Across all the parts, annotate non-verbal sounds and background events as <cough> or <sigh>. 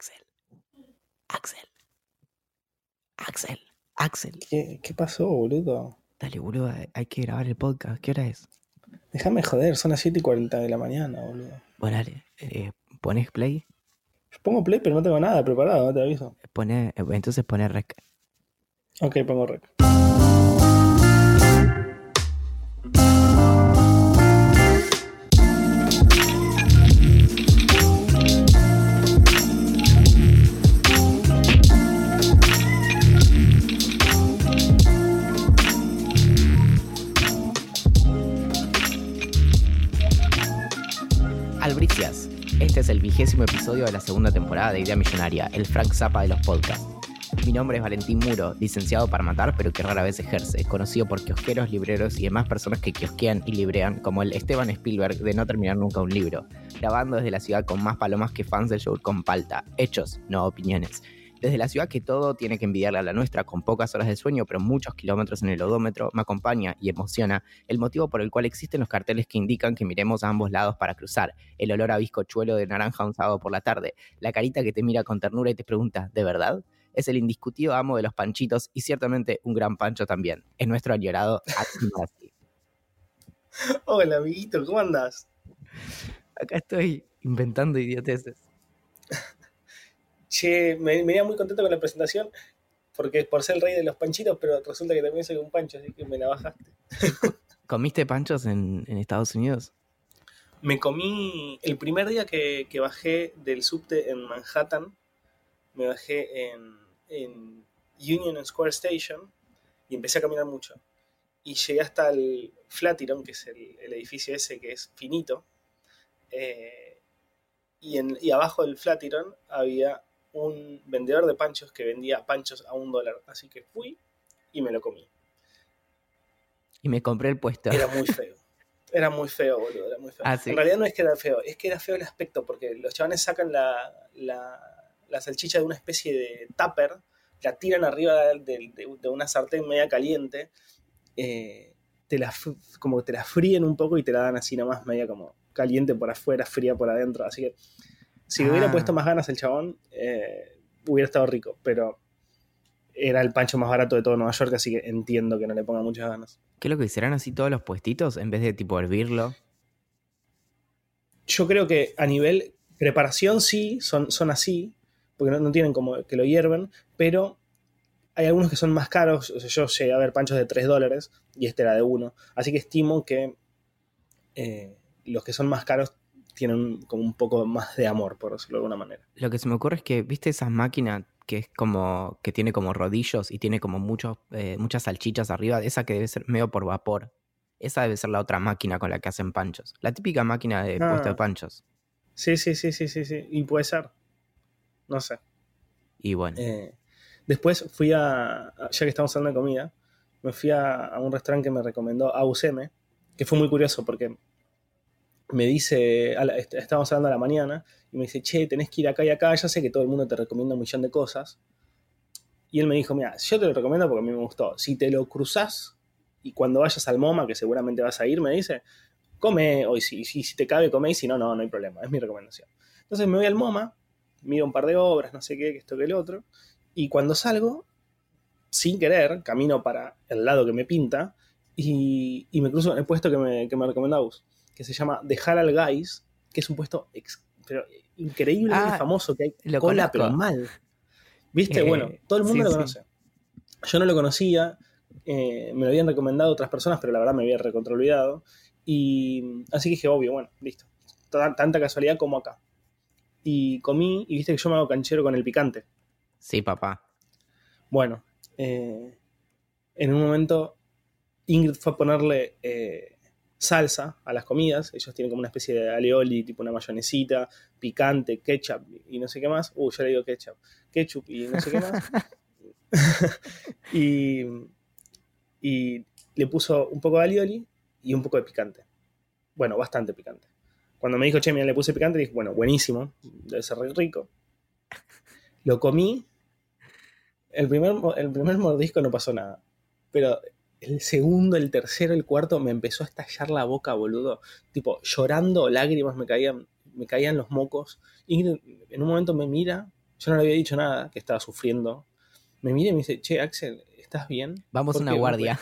Axel. Axel. Axel. Axel. ¿Qué, qué pasó, boludo? Dale, boludo, hay- que grabar el podcast. ¿Qué hora es? Déjame joder, son las 7 y 40 de la mañana, boludo. Bueno, dale. eh, ¿Pones play? Yo pongo play, pero no tengo nada preparado, no te aviso. Pone, eh, entonces pone rec. Ok, pongo rec. De la segunda temporada de Idea Millonaria, el Frank Zappa de los podcasts. Mi nombre es Valentín Muro, licenciado para matar pero que rara vez ejerce, conocido por kiosqueros, libreros y demás personas que kiosquean y librean, como el Esteban Spielberg de no terminar nunca un libro, grabando desde la ciudad con más palomas que fans del show con palta, hechos, no opiniones. Desde la ciudad que todo tiene que envidiarle a la nuestra, con pocas horas de sueño pero muchos kilómetros en el odómetro, me acompaña y emociona el motivo por el cual existen los carteles que indican que miremos a ambos lados para cruzar, el olor a bizcochuelo de naranja un sábado por la tarde, la carita que te mira con ternura y te pregunta, ¿de verdad? Es el indiscutido amo de los panchitos y ciertamente un gran pancho también. Es nuestro añorado. <laughs> Hola, amiguito, ¿cómo andás? Acá estoy inventando idioteces. <laughs> Che, me, me venía muy contento con la presentación, porque por ser el rey de los panchitos, pero resulta que también soy un pancho, así que me la bajaste. <laughs> ¿Comiste panchos en, en Estados Unidos? Me comí el primer día que, que bajé del subte en Manhattan, me bajé en, en Union Square Station y empecé a caminar mucho. Y llegué hasta el Flatiron, que es el, el edificio ese que es finito. eh, y, en, y abajo del Flatiron había un vendedor de panchos que vendía panchos a un dólar. Así que fui y me lo comí. Y me compré el puesto. Era muy <laughs> feo. Era muy feo, boludo. Era muy feo. Ah, ¿sí? En realidad no es que era feo, es que era feo el aspecto, porque los chavales sacan la, la, la salchicha de una especie de tupper, la tiran arriba de, de- de una sartén media caliente, eh, te la, como que te la fríen un poco y te la dan así nomás, media como caliente por afuera, fría por adentro. Así que si le hubiera Ah. puesto más ganas el chabón, eh, hubiera estado rico, pero era el pancho más barato de todo Nueva York, así que entiendo que no le ponga muchas ganas. ¿Qué es lo que hicieran así todos los puestitos en vez de tipo hervirlo? Yo creo que a nivel preparación sí, son, son así, porque no, no tienen como que lo hierven, pero hay algunos que son más caros. O sea, yo llegué a ver panchos de 3 dólares y este era de 1. Así que estimo que eh, los que son más caros tienen como un poco más de amor, por decirlo de alguna manera. Lo que se me ocurre es que, ¿viste esas máquinas que es como, que tiene como rodillos y tiene como muchos, eh, muchas salchichas arriba? Esa que debe ser medio por vapor. Esa debe ser la otra máquina con la que hacen panchos. La típica máquina de Ah. puesto de panchos. Sí, sí, sí, sí, sí, sí. Y puede ser. No sé. Y bueno, Eh, después fui a, ya que estamos hablando de comida, me fui a, a un restaurante que me recomendó AUCM, que fue muy curioso porque me dice, estábamos hablando a la mañana, y me dice, che, tenés que ir acá y acá, ya sé que todo el mundo te recomienda un millón de cosas. Y él me dijo, mira, yo te lo recomiendo porque a mí me gustó. Si te lo cruzás y cuando vayas al MoMA, que seguramente vas a ir, me dice, come, o si, si, te cabe, come, y si no, no, no hay problema, es mi recomendación. Entonces me voy al MoMA, miro un par de obras, no sé qué, que esto que el otro, y cuando salgo, sin querer, camino para el lado que me pinta y, y me cruzo en el puesto que me, que me recomendó Agus, que se llama The Halal Guys, que es un puesto ex- pero increíblemente Ah, famoso, que hay lo cola, conozco. pero mal. ¿Viste? Eh, bueno, todo el mundo sí, lo sí. conoce. Yo no lo conocía, eh, me lo habían recomendado otras personas, pero la verdad me había recontrolvidado. Y así que dije, obvio, bueno, listo. Tan- Tanta casualidad como acá. Y comí, y viste que yo me hago canchero con el picante. sí, papá. Bueno, eh, en un momento Ingrid fue a ponerle eh, salsa a las comidas. Ellos tienen como una especie de alioli, tipo una mayonesita, picante, ketchup y no sé qué más. Uh, yo le digo ketchup. Ketchup y no sé qué más. <laughs> y, y le puso un poco de alioli y un poco de picante. Bueno, bastante picante. Cuando me dijo, che, mira, le puse picante, dije, bueno, buenísimo, debe ser re rico. Lo comí. El primer, el primer mordisco no pasó nada. Pero el segundo, el tercero, el cuarto me empezó a estallar la boca, boludo. Tipo, llorando, lágrimas me caían, me caían los mocos. Ingrid en un momento me mira Yo no le había dicho nada, que estaba sufriendo. Me mira y me dice, che, Axel, ¿estás bien? Vamos a ¿Por una guardia.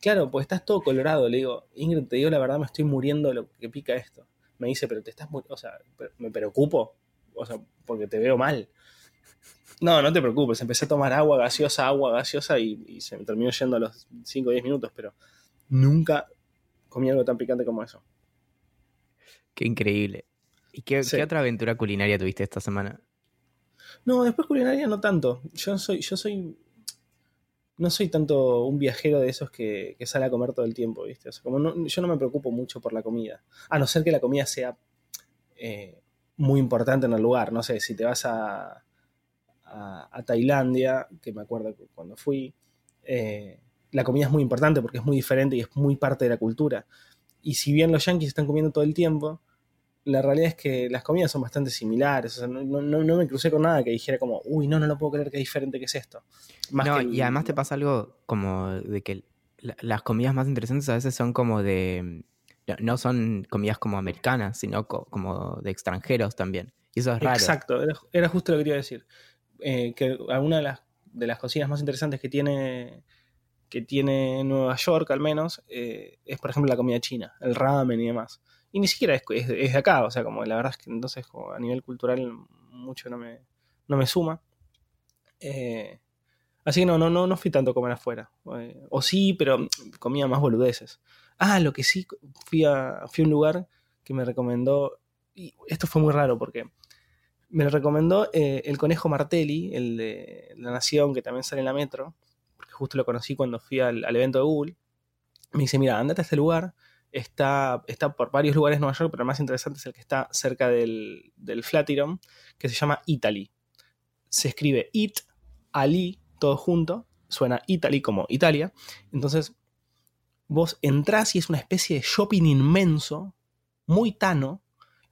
Claro, pues estás todo colorado. Le digo, Ingrid, te digo la verdad, me estoy muriendo de lo que pica esto. Me dice, pero te estás muriendo, o sea, me preocupo, o sea, porque te veo mal. No, no te preocupes, empecé a tomar agua gaseosa, agua gaseosa y, y se me terminó yendo a los 5 o 10 minutos, pero nunca comí algo tan picante como eso. Qué increíble. ¿Y qué, Sí. qué otra aventura culinaria tuviste esta semana? No, después culinaria no tanto. Yo soy, yo soy, no soy tanto un viajero de esos que, que sale a comer todo el tiempo, ¿viste? O sea, como no- yo no me preocupo mucho por la comida. A no ser que la comida sea eh, muy importante en el lugar. No sé, si te vas a, a, a Tailandia, que me acuerdo que cuando fui, eh, la comida es muy importante porque es muy diferente y es muy parte de la cultura. Y si bien los yankees están comiendo todo el tiempo, la realidad es que las comidas son bastante similares. O sea, no, no- no me crucé con nada que dijera como, uy, no, no lo puedo creer que diferente que es esto. Más no, que y además te pasa algo como de que la- las comidas más interesantes a veces son como de... No, son comidas como americanas, sino co- como de extranjeros también. Y eso es raro. Exacto, era, era justo lo que quería decir. Eh, que alguna de las, de las cocinas más interesantes que tiene, que tiene Nueva York, al menos, eh, es por ejemplo la comida china, el ramen y demás. Y ni siquiera es, es- es de acá, o sea, como la verdad es que entonces a nivel cultural mucho no me, no me suma. Eh, así que no, no, no, no fui tanto a comer afuera. O sí, pero comía más boludeces. Ah, lo que sí, fui a, fui a un lugar que me recomendó, y esto fue muy raro porque me lo recomendó eh, el conejo Martelli, el de La Nación, que también sale en la metro, porque justo lo conocí cuando fui al, al evento de Google. Me dice, mira, andate a este lugar, está, está por varios lugares en Nueva York, pero el más interesante es el que está cerca del, del Flatiron, que se llama Italy. Se escribe It, Ali, todo junto, suena Italy como Italia. Entonces, vos entrás y es una especie de shopping inmenso, muy tano,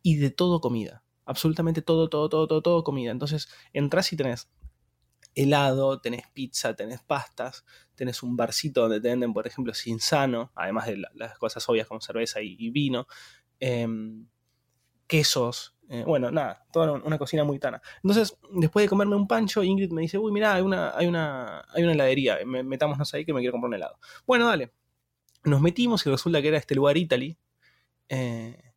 y de todo comida. Absolutamente todo, todo, todo, todo, todo comida. Entonces, entras y tenés helado, tenés pizza, tenés pastas, tenés un barcito donde te venden, por ejemplo, Sinsano, además de la- las cosas obvias como cerveza y, vino, em, quesos, eh, bueno, nada, toda una cocina muy tana. Entonces, después de comerme un pancho, Ingrid me dice, uy, mirá, hay una, hay una, hay una heladería, me- metámonos ahí que me quiero comprar un helado. Bueno, dale. Nos metimos y resulta que era este lugar Italy. eh,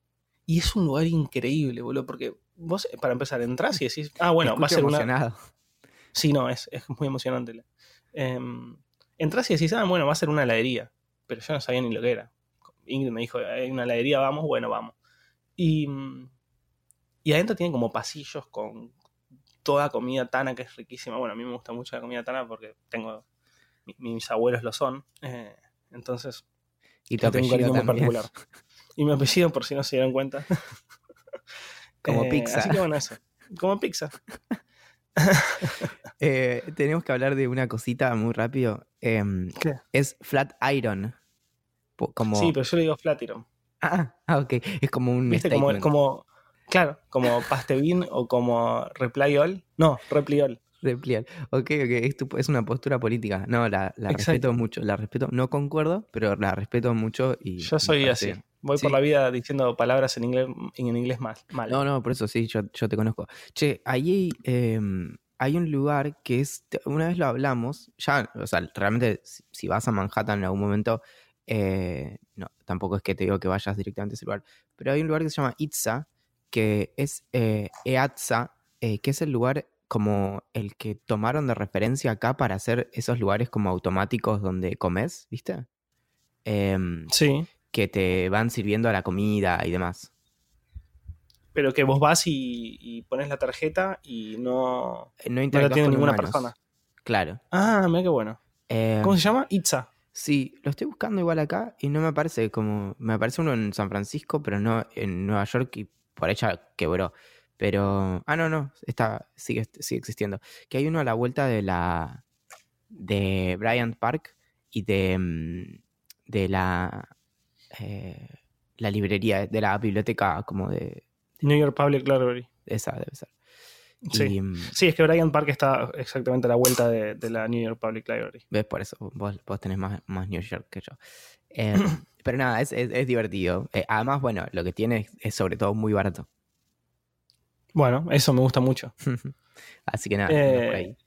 y es un lugar increíble, boludo, porque vos, para empezar, entras y decís, ah, bueno, Te va a ser una, emocionado. Sí, no, es, es muy emocionante. Em, entras y decís, ah, bueno, va a ser una heladería. Pero yo no sabía ni lo que era. Ingrid me dijo, hay una heladería, vamos, bueno, vamos. Y, y adentro tienen como pasillos con toda comida tana que es riquísima. Bueno, a mí me gusta mucho la comida tana porque tengo. mi- mis abuelos lo son. eh, entonces, Y tu le tengo un cariño muy particular. <laughs> Y mi apellido, por si no se dieron cuenta. <laughs> Como Eh, pizza. Así que bueno, eso. Como pizza. <laughs> Eh, tenemos que hablar de una cosita muy rápido. Em, ¿Qué? es flat iron. Como... Sí, pero yo le digo Flatiron. ah, ah, ok. Es como un ¿Viste? Como, como, claro, como Pastebin o como Reply All. No, Reply All. Repliar. Ok, ok. Es, tu- es una postura política. No, la, la respeto mucho. La respeto. No concuerdo, pero la respeto mucho. Y Yo soy así. Voy Sí. por la vida diciendo palabras en inglés, en inglés mal. mal. No, no, por eso sí, yo, yo te conozco. Che, ahí em, hay un lugar que es, una vez lo hablamos, ya, o sea, realmente si, vas a Manhattan en algún momento, eh, no, tampoco es que te digo que vayas directamente a ese lugar, pero hay un lugar que se llama Itza, que es eh, Eatza, eh, que es el lugar como el que tomaron de referencia acá para hacer esos lugares como automáticos donde comes, ¿viste? Em, Sí, que te van sirviendo la comida y demás. pero que vos vas y, y pones la tarjeta y no, Eh, No no la tiene ninguna humanos. persona. Claro. Ah, mira qué bueno. Eh, ¿Cómo se llama? Itza. Sí, lo estoy buscando igual acá y no me aparece como. Me aparece uno en San Francisco, pero no en Nueva York y por ahí ya quebró. Pero. Ah, no, no. Está, sigue, sigue existiendo. Que hay uno a la vuelta de la. de Bryant Park y de. mm, de la. Eh, la librería, de la biblioteca como de. New York Public Library. Esa debe ser. Sí. Y, mm, Sí, es que Bryant Park está exactamente a la vuelta de, de la New York Public Library. ¿Ves? Por eso vos, vos tenés más, más New York que yo. Eh, <coughs> pero nada, es, es- es divertido. Eh, además, bueno, lo que tiene es, es sobre todo muy barato. Bueno, eso me gusta mucho. <laughs> Así que nada, por ahí.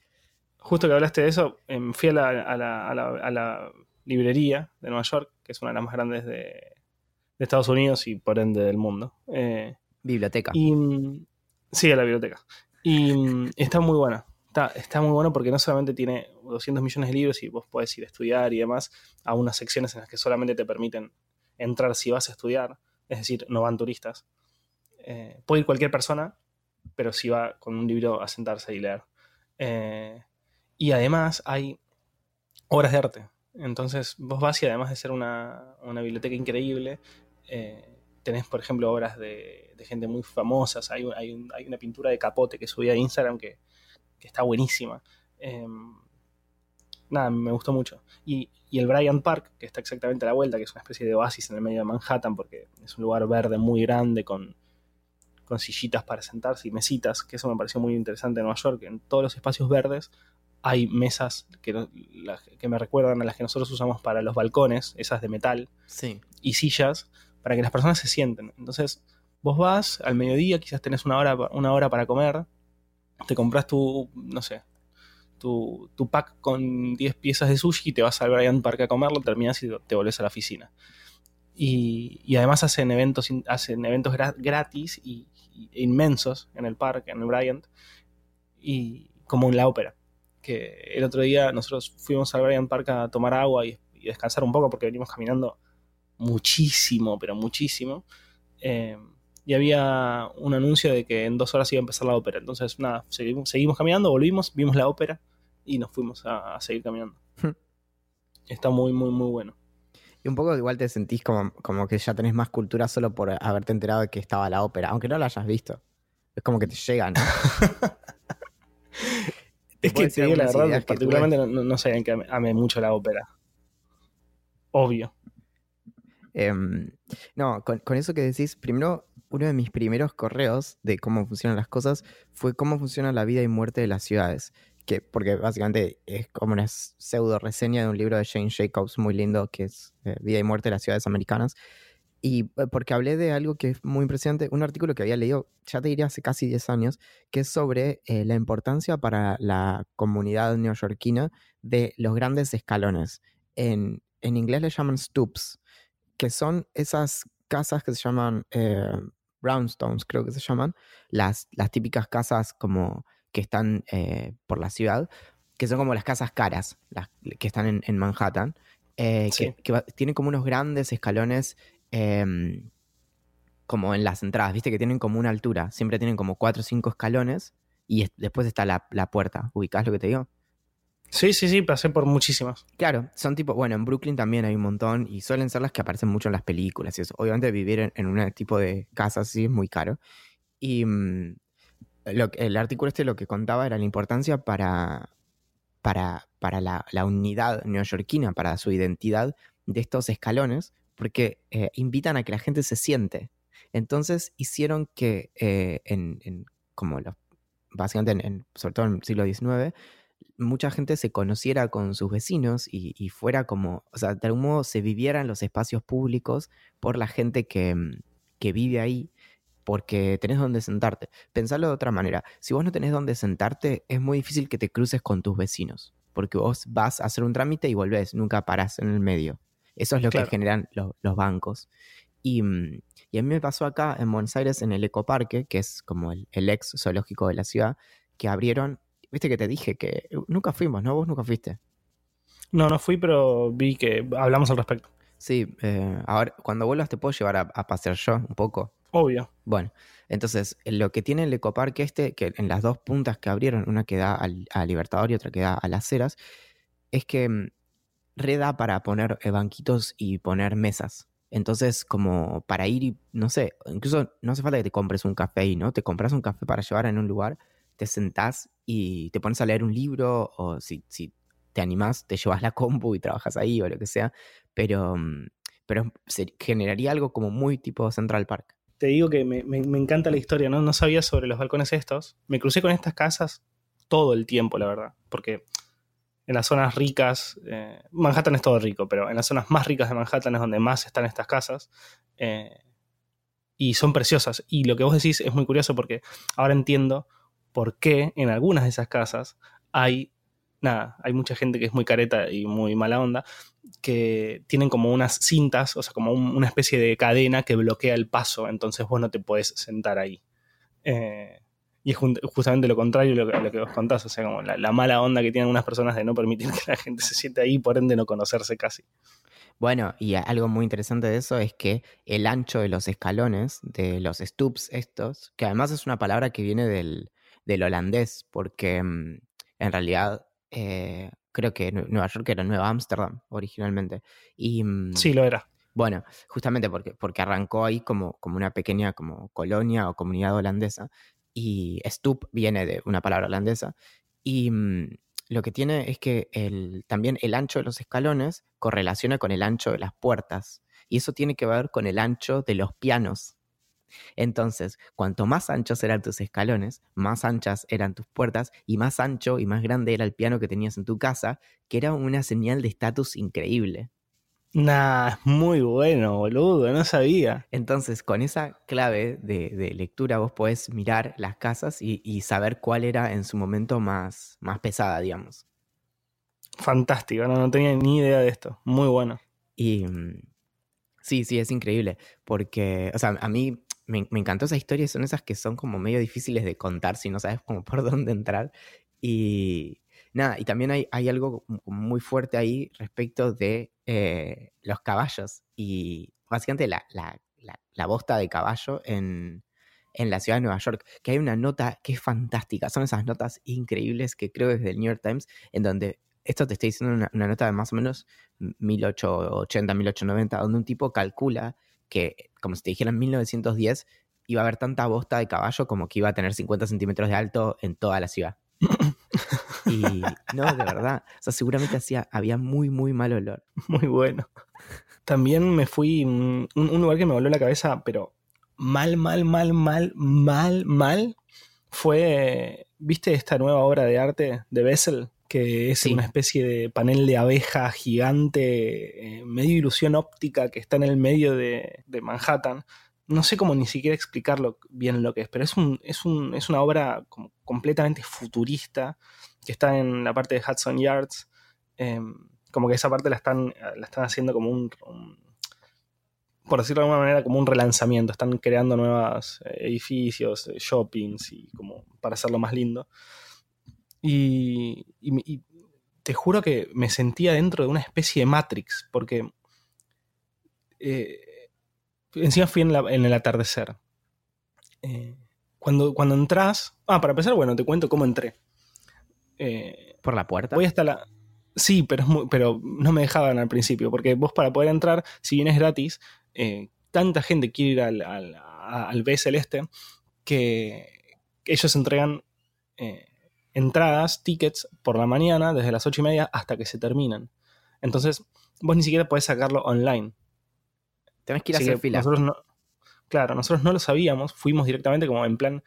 Justo que hablaste de eso, em, fui a la, a la- a la- a la librería de Nueva York, que es una de las más grandes de, de Estados Unidos y por ende del mundo. Eh, Biblioteca. y mm, sí, a la biblioteca. Y mm, está muy buena. Está, está muy bueno porque no solamente tiene 200 millones de libros y vos podés ir a estudiar y demás, a unas secciones en las que solamente te permiten entrar si vas a estudiar, es decir, no van turistas. Eh, puede ir cualquier persona, pero si va con un libro a sentarse y leer. Eh, y además hay obras de arte. Entonces vos vas y además de ser una, una biblioteca increíble, eh, tenés, por ejemplo, obras de, de gente muy famosa. Hay, hay, un- hay una pintura de Capote que subí a Instagram que, que está buenísima. Eh, nada, me gustó mucho. Y, y el Bryant Park, que está exactamente a la vuelta, que es una especie de oasis en el medio de Manhattan, porque es un lugar verde muy grande con, con sillitas para sentarse y mesitas, que eso me pareció muy interesante en Nueva York. En todos los espacios verdes hay mesas que, no- las que me recuerdan a las que nosotros usamos para los balcones, esas de metal, Sí. y sillas para que las personas se sienten. Entonces, vos vas al mediodía, quizás tenés una hora, una hora para comer, te compras tu, no sé, tu, tu pack con 10 piezas de sushi y te vas al Bryant Park a comerlo, terminas y te volvés a la oficina. Y, y además hacen eventos, hacen eventos gra- gratis y, y inmensos en el parque, en el Bryant, y como en la ópera. Que el otro día nosotros fuimos al Bryant Park a tomar agua y, y descansar un poco porque venimos caminando muchísimo, pero muchísimo. Eh, y había un anuncio de que en dos horas iba a empezar la ópera. Entonces, nada, seguimos, seguimos caminando, volvimos, vimos la ópera y nos fuimos a, a seguir caminando. Hmm. Está muy, muy, muy bueno. Y un poco igual te sentís como, como que ya tenés más cultura solo por haberte enterado de que estaba la ópera, aunque no la hayas visto. Es como que te llega, ¿no? <laughs> Es que te digo la verdad, particularmente no, no, no sabían que ame, ame mucho la ópera. Obvio. Em, no, con, con eso que decís, primero, uno de mis primeros correos de cómo funcionan las cosas fue cómo funciona la vida y muerte de las ciudades. Que, porque básicamente es como una pseudo reseña de un libro de Jane Jacobs muy lindo que es eh, Vida y muerte de las ciudades americanas. Y eh, porque hablé de algo que es muy impresionante, un artículo que había leído, ya te diría hace casi 10 años, que es sobre eh, la importancia para la comunidad neoyorquina de los grandes escalones. En, en inglés le llaman stoops, que son esas casas que se llaman eh, brownstones, creo que se llaman, las, las típicas casas como que están eh, por la ciudad, que son como las casas caras, las que están en, en Manhattan, eh, Sí. que, tienen como unos grandes escalones em, como en las entradas, viste que tienen como una altura, siempre tienen como cuatro o cinco escalones y es- después está la, la puerta, ¿ubicás lo que te digo? Sí, sí, sí, pasé por muchísimas. Claro, son tipo, bueno, en Brooklyn también hay un montón y suelen ser las que aparecen mucho en las películas y eso. Obviamente vivir en, en un tipo de casa así es muy caro. Y mm, lo el artículo este lo que contaba era la importancia para, para, para la, la unidad neoyorquina, para su identidad de estos escalones, porque eh, invitan a que la gente se siente. Entonces hicieron que eh, en, como básicamente en- sobre todo en el siglo XIX, mucha gente se conociera con sus vecinos y, fuera como, o sea, de algún modo se viviera en los espacios públicos por la gente que, mm, que vive ahí, porque tenés donde sentarte. Pensarlo de otra manera, si vos no tenés donde sentarte, es muy difícil que te cruces con tus vecinos, porque vos vas a hacer un trámite y volvés, nunca parás en el medio. Eso es lo Claro. que generan lo- los bancos. Y, mm, y a mí me pasó acá en Buenos Aires, en el Ecoparque, que es como el, el ex zoológico de la ciudad, que abrieron, viste que te dije que nunca fuimos, ¿no? Vos nunca fuiste. No, no fui, pero vi que hablamos al respecto. Sí, eh, ahora cuando vuelvas te puedo llevar a, a pasear yo un poco. Obvio. Bueno, entonces lo que tiene el ecoparque este, que en las dos puntas que abrieron, una que da al, a Libertador y otra que da a Las Heras, es que mm, reda para poner eh, banquitos y poner mesas. Entonces, como para ir y, no sé, incluso no hace falta que te compres un café ahí, ¿no? Te compras un café para llevar en un lugar, te sentás y te pones a leer un libro o si, si te animás, te llevas la compu y trabajas ahí o lo que sea, pero, mm, pero se generaría algo como muy tipo Central Park. Te digo que me, me- me encanta la historia, ¿no? No sabía sobre los balcones estos. Me crucé con estas casas todo el tiempo, la verdad. Porque en las zonas ricas, eh, Manhattan es todo rico, pero en las zonas más ricas de Manhattan es donde más están estas casas. eh, y son preciosas. Y lo que vos decís es muy curioso porque ahora entiendo por qué en algunas de esas casas hay, nada, hay mucha gente que es muy careta y muy mala onda, que tienen como unas cintas, o sea, como una especie de cadena que bloquea el paso, entonces vos no te podés sentar ahí. Eh, y es justamente lo contrario a lo, que vos contás, o sea, como la, mala onda que tienen unas personas de no permitir que la gente se siente ahí, por ende no conocerse casi. Bueno, y algo muy interesante de eso es que el ancho de los escalones, de los stoops estos, que además es una palabra que viene del, holandés, porque mm, en realidad eh, creo que Nueva York era Nueva Ámsterdam originalmente. Y, mm, sí, lo era. Bueno, justamente porque, porque arrancó ahí como, como una pequeña como colonia o comunidad holandesa. Y stoop viene de una palabra holandesa. Y mm, lo que tiene es que el, también el ancho de los escalones correlaciona con el ancho de las puertas. Y eso tiene que ver con el ancho de los pianos. Entonces, cuanto más anchos eran tus escalones, más anchas eran tus puertas y más ancho y más grande era el piano que tenías en tu casa, que era una señal de estatus increíble. Nah, muy bueno, boludo, no sabía. Entonces, con esa clave de, lectura vos podés mirar las casas y, saber cuál era en su momento más, más pesada, digamos. Fantástico, no, no tenía ni idea de esto. Muy bueno. Y mm, sí, sí, es increíble. Porque, o sea, a mí me, encantó esa historia. Son esas que son como medio difíciles de contar si no sabes como por <laughs> dónde entrar. Y nada, y también hay, algo muy fuerte ahí respecto de eh, los caballos y básicamente la, la, la, bosta de caballo en, en, la ciudad de Nueva York, que hay una nota que es fantástica, son esas notas increíbles que creo desde el New York Times, en donde, esto te estoy diciendo una, nota de más o menos 1880, 1890, donde un tipo calcula que, como si te dijeran 1910, iba a haber tanta bosta de caballo como que iba a tener 50 centímetros de alto en toda la ciudad. <coughs> y no, de verdad. O sea, seguramente hacía, había muy, muy mal olor. <laughs> Muy bueno. También me fui. Un, un lugar que me voló la cabeza, pero mal, mal, mal, mal, mal, mal. Fue. ¿Viste esta nueva obra de arte de Bessel? que es una especie de panel de abeja gigante, eh, medio ilusión óptica que está en el medio de, Manhattan. No sé cómo ni siquiera explicarlo bien lo que es, pero es, un, es, un, es una obra completamente futurista que está en la parte de Hudson Yards. Em, como que esa parte la están, la están haciendo como un, por decirlo de alguna manera, como un relanzamiento. Están creando nuevos eh, edificios, eh, shoppings y como para hacerlo más lindo. Y, te juro que me sentía dentro de una especie de Matrix, porque eh, encima fui en, el atardecer. Eh, cuando, cuando entras. Ah, para empezar, bueno, te cuento cómo entré. Eh, ¿Por la puerta? Voy hasta la. Sí, pero, pero no me dejaban al principio, porque vos para poder entrar, si bien es gratis, tanta gente quiere ir al, al, al B Celeste que ellos entregan entradas, tickets por la mañana, desde las 8 y media hasta que se terminan. Entonces, vos ni siquiera podés sacarlo online. Tenés que ir a hacer fila. claro, nosotros no lo sabíamos, fuimos directamente como en plan,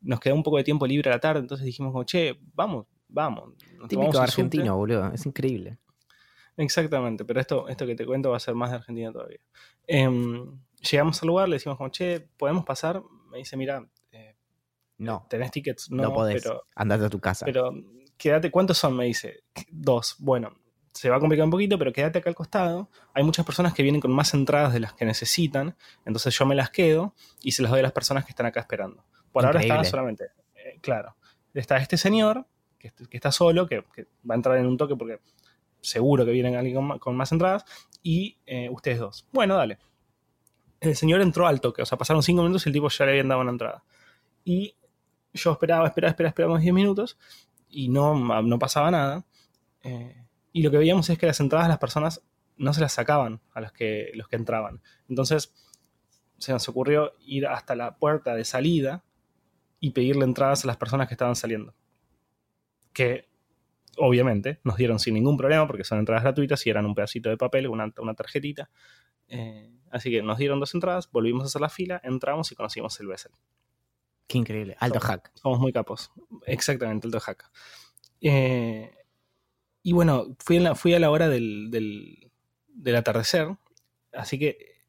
nos quedó un poco de tiempo libre a la tarde, entonces dijimos como, che, vamos, vamos. Típico argentino, boludo, es increíble. Exactamente, pero esto, esto que te cuento va a ser más de Argentina todavía. Em, llegamos al lugar, le decimos como, che, ¿podemos pasar? Me dice, mira, no. ¿Tenés tickets? No, no podés. Pero, andate a tu casa. Pero quédate, ¿cuántos son? Me dice. Dos. Bueno, se va a complicar un poquito, pero quédate acá al costado. Hay muchas personas que vienen con más entradas de las que necesitan, entonces yo me las quedo y se las doy a las personas que están acá esperando. Por ahora está solamente, eh, claro, está este señor que, está solo, que, va a entrar en un toque porque seguro que vienen alguien con, más entradas, y eh, ustedes dos. Bueno, dale. El señor entró al toque, o sea, pasaron cinco minutos y el tipo ya le habían dado una entrada. Y yo esperaba, esperaba, esperaba, esperamos 10 minutos y no, no pasaba nada. Eh, y lo que veíamos es que las entradas las personas no se las sacaban a los que, los que entraban. Entonces se nos ocurrió ir hasta la puerta de salida y pedirle entradas a las personas que estaban saliendo. Que obviamente nos dieron sin ningún problema porque son entradas gratuitas y eran un pedacito de papel, una, una tarjetita. Eh, así que nos dieron dos entradas, volvimos a hacer la fila, entramos y conocimos el Bessel. Qué increíble. Alto hack. Somos muy capos. Exactamente, alto hack. Eh, y bueno, fui, fui a la hora del, del, atardecer, así que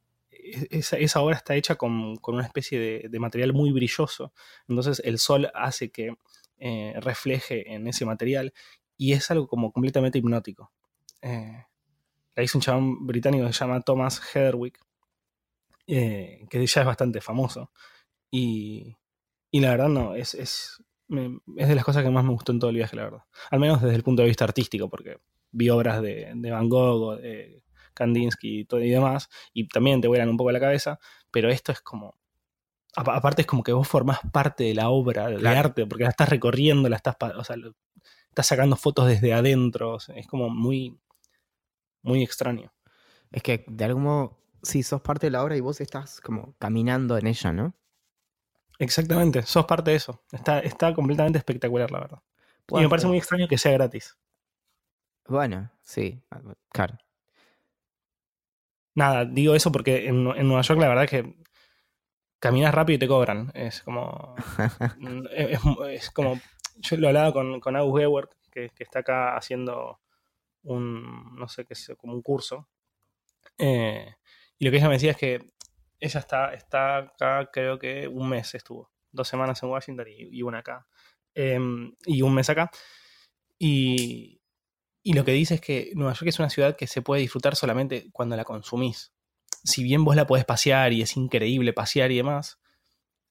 esa, esa obra está hecha con, una especie de, material muy brilloso. Entonces el sol hace que eh, refleje en ese material. Y es algo como completamente hipnótico. Eh, la hizo un chabón británico que se llama Thomas Heatherwick, eh, que ya es bastante famoso. Y, y la verdad no, es, es, de las cosas que más me gustó en todo el viaje, la verdad. Al menos desde el punto de vista artístico, porque vi obras de, de Van Gogh de Kandinsky y, todo y demás, y también te vuelan un poco la cabeza, pero esto es como aparte es como que vos formás parte de la obra de arte, porque la estás recorriendo, la estás, o sea, estás sacando fotos desde adentro, es como muy, muy extraño. Es que de algún modo, sí, sos parte de la obra y vos estás como caminando en ella, ¿no? Exactamente, sos parte de eso. Está, está completamente espectacular, la verdad. y me parece muy extraño que sea gratis. Bueno, sí, claro. Nada, digo eso porque en, en Nueva York la verdad es que caminas rápido y te cobran. Es como. <laughs> Es, como. Yo lo hablaba con, con Agus Gewer, que, está acá haciendo un. No sé qué es, como un curso. Eh, y lo que ella me decía es que ella está, está acá, creo que un mes estuvo. Dos semanas en Washington y, una acá. Em, y un mes acá. Y, y lo que dice es que Nueva York es una ciudad que se puede disfrutar solamente cuando la consumís si bien vos la podés pasear y es increíble pasear y demás,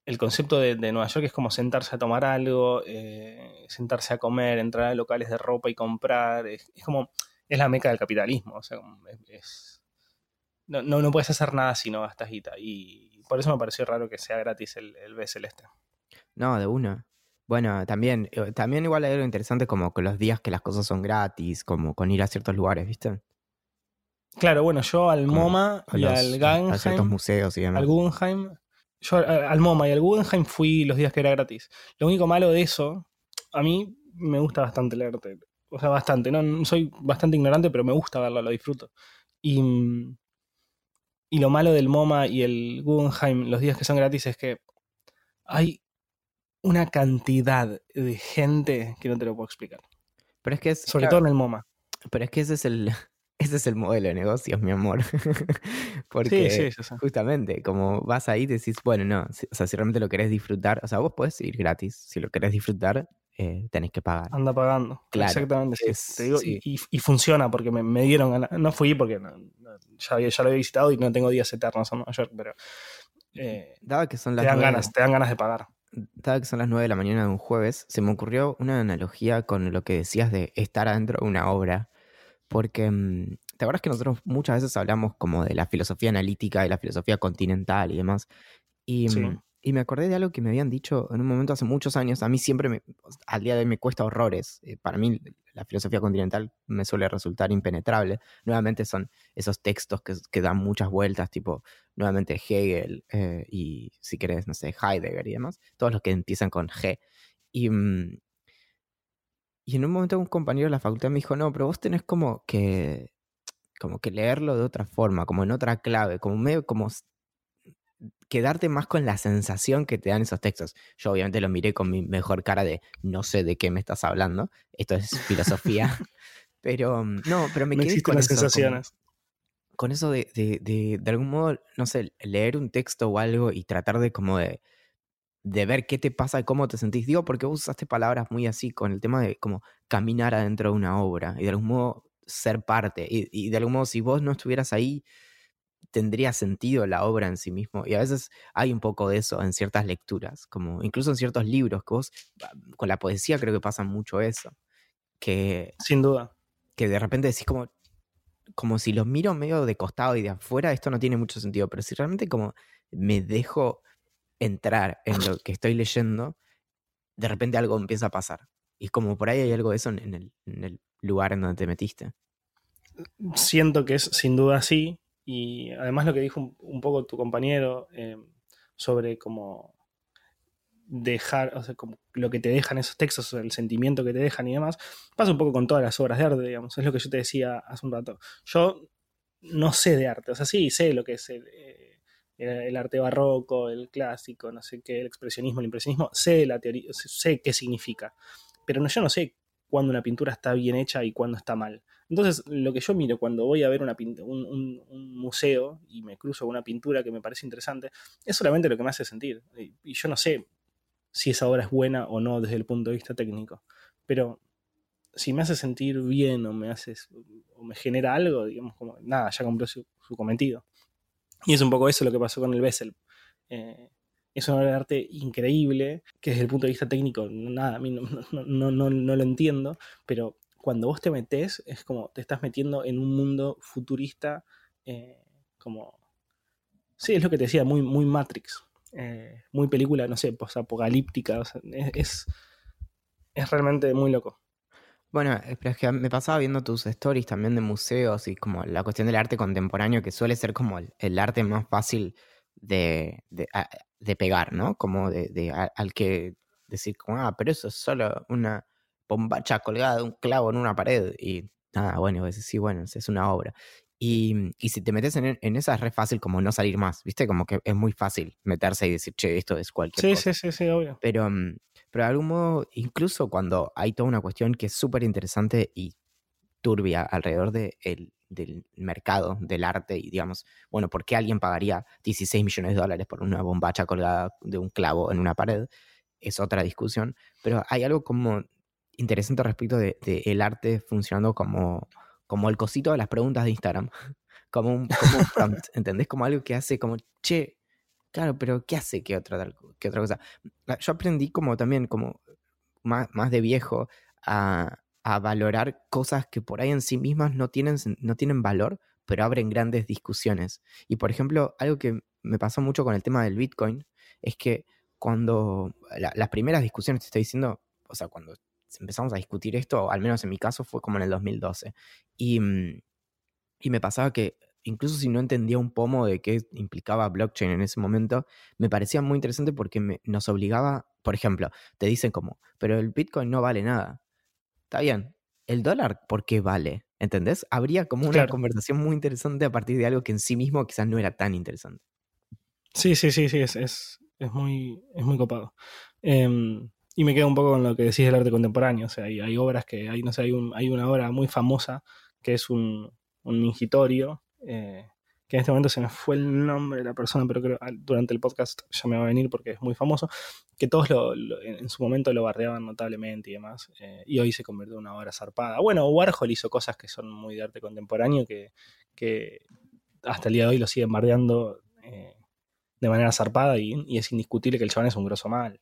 el concepto de, Nueva York es como sentarse a tomar algo, eh, sentarse a comer, entrar a locales de ropa y comprar. Es, como, es la meca del capitalismo. O sea, es, no, no, puedes hacer nada si no gastas guita. Y por eso me pareció raro que sea gratis el, el B celeste. No, de una. Bueno, también, eh, también igual hay algo interesante como con los días que las cosas son gratis, como con ir a ciertos lugares, ¿viste? Claro, bueno, yo al MoMA y al Guggenheim. A ciertos museos y demás. Al Guggenheim. Yo al MoMA y al Guggenheim fui los días que era gratis. Lo único malo de eso, a mí me gusta bastante el arte. O sea, bastante. No, soy bastante ignorante, pero me gusta verlo, lo disfruto. Y, y lo malo del MoMA y el Guggenheim, los días que son gratis, es que hay una cantidad de gente que no te lo puedo explicar. Pero es que es. Sobre todo en el MoMA. Pero es que ese es el, <laughs> ese es el modelo de negocios, mi amor. <laughs> Porque sí, sí, justamente, como vas ahí, decís, bueno, no, o sea, si realmente lo querés disfrutar, o sea, vos podés ir gratis. Si lo querés disfrutar, eh, tenés que pagar. Anda pagando. Claro, Exactamente. te digo, y, y, funciona porque me, me dieron No fui porque ya, había, ya lo había visitado y no tengo días eternos en Nueva York, pero. Eh, Daba que son las te dan ganas, te dan ganas de pagar. Dada que son las 9 de la mañana de un jueves, se me ocurrió una analogía con lo que decías de estar adentro de una obra porque, mm, ¿te acuerdas que nosotros muchas veces hablamos como de la filosofía analítica y la filosofía continental y demás? Y, mm, y me acordé de algo que me habían dicho en un momento hace muchos años. A mí siempre, me, al día de hoy, me cuesta horrores. Eh, para mí, la filosofía continental me suele resultar impenetrable. Nuevamente son esos textos que, que dan muchas vueltas, tipo, nuevamente Hegel eh, y, si querés, no sé, Heidegger y demás. Todos los que empiezan con G. Y, mm, y en un momento un compañero de la facultad me dijo, no, pero vos tenés como que, como que leerlo de otra forma, como en otra clave, como medio como quedarte más con la sensación que te dan esos textos. Yo obviamente lo miré con mi mejor cara de no sé de qué me estás hablando, esto es <laughs> filosofía, pero mm, no, pero me quedé con las sensaciones. Con, eso de, de, de, de algún modo, no sé, leer un texto o algo y tratar de como de de ver qué te pasa y cómo te sentís. Digo, porque vos usaste palabras muy así con el tema de como caminar adentro de una obra y de algún modo ser parte. Y, de algún modo, si vos no estuvieras ahí, tendría sentido la obra en sí mismo. Y a veces hay un poco de eso en ciertas lecturas, como incluso en ciertos libros, que vos, ah, con la poesía creo que pasa mucho eso. Que, Sin duda. Que de repente decís como, como si los miro medio de costado y de afuera, esto no tiene mucho sentido, pero si realmente como me dejo entrar en lo que estoy leyendo, de repente algo empieza a pasar. Y como por ahí hay algo de eso en el, lugar en donde te metiste. Siento que es sin duda así. Y además lo que dijo un, poco tu compañero eh, sobre cómo dejar, o sea, lo que te dejan esos textos, el sentimiento que te dejan y demás, pasa un poco con todas las obras de arte, digamos. Es lo que yo te decía hace un rato. Yo no sé de arte, o sea, sí sé lo que es el, eh, el arte barroco, el clásico, no sé qué, el expresionismo, el impresionismo, sé la teoría, sé qué significa, pero no, yo no sé cuándo una pintura está bien hecha y cuándo está mal. Entonces, lo que yo miro cuando voy a ver un, museo y me cruzo una pintura que me parece interesante, es solamente lo que me hace sentir. Y, yo no sé si esa obra es buena o no desde el punto de vista técnico. Pero si me hace sentir bien o me hace o me genera algo, digamos, como nada, ya cumplió su, cometido. Y es un poco eso lo que pasó con el Bessel. Eh, es una obra de arte increíble, que desde el punto de vista técnico, nada, a mí no, no, lo entiendo, pero cuando vos te metes, es como te estás metiendo en un mundo futurista, eh, como... Sí, es lo que te decía, muy, muy Matrix, eh, muy película, no sé, posapocalíptica, es, es realmente muy loco. Bueno, eh, pero es que me pasaba viendo tus stories también de museos y como la cuestión del arte contemporáneo, que suele ser como el, arte más fácil de, de, pegar, ¿no? Como de, al que decir, como, ah, pero eso es solo una bombacha colgada de un clavo en una pared. Y nada, bueno, sí, bueno, es una obra. Y, y si te metes en, en, esa es re fácil como no salir más, ¿viste? Como que es muy fácil meterse y decir, che, esto es cualquier cosa. Sí, sí, sí, obvio. Pero, mm, pero de algún modo, incluso cuando hay toda una cuestión que es súper interesante y turbia alrededor de el, del mercado del arte y digamos, bueno, ¿por qué alguien pagaría 16 millones de dólares por una bombacha colgada de un clavo en una pared? Es otra discusión, pero hay algo como interesante respecto de, de el arte funcionando como, como el cosito de las preguntas de Instagram, <laughs> como un, como un <laughs> prompt, ¿entendés? Como algo que hace como, che, Claro, pero ¿qué hace que otra, que otra cosa? Ah, yo aprendí como también, como más, más de viejo, a, a, valorar cosas que por ahí en sí mismas no tienen, no tienen valor, pero abren grandes discusiones. Y por ejemplo, algo que me pasó mucho con el tema del Bitcoin es que cuando las primeras discusiones, te estoy diciendo, o sea, cuando empezamos a discutir esto, al menos en mi caso, fue como en el 2012. Y, mm, y me pasaba que incluso si no entendía un pomo de qué implicaba blockchain en ese momento, me parecía muy interesante porque nos obligaba, por ejemplo, te dicen como, pero el Bitcoin no vale nada. Está bien, el dólar, ¿por qué vale? ¿Entendés? Habría como una conversación muy interesante a partir de algo que en sí mismo quizás no era tan interesante. Sí, sí, sí, sí, es, es, muy, es muy copado. Em, y me quedo un poco con lo que decís del arte contemporáneo. O sea, hay, obras que, hay, no sé, hay, un, hay una obra muy famosa que es un, un mingitorio eh, que en este momento se me fue el nombre de la persona, pero creo que durante el podcast ya me va a venir porque es muy famoso, que todos en su momento lo bardeaban notablemente y demás, eh, y hoy se convirtió en una obra zarpada. Bueno, Warhol hizo cosas que son muy de arte contemporáneo, que, hasta el día de hoy lo siguen bardeando eh, de manera zarpada y, es indiscutible que el chabón es un grosso mal.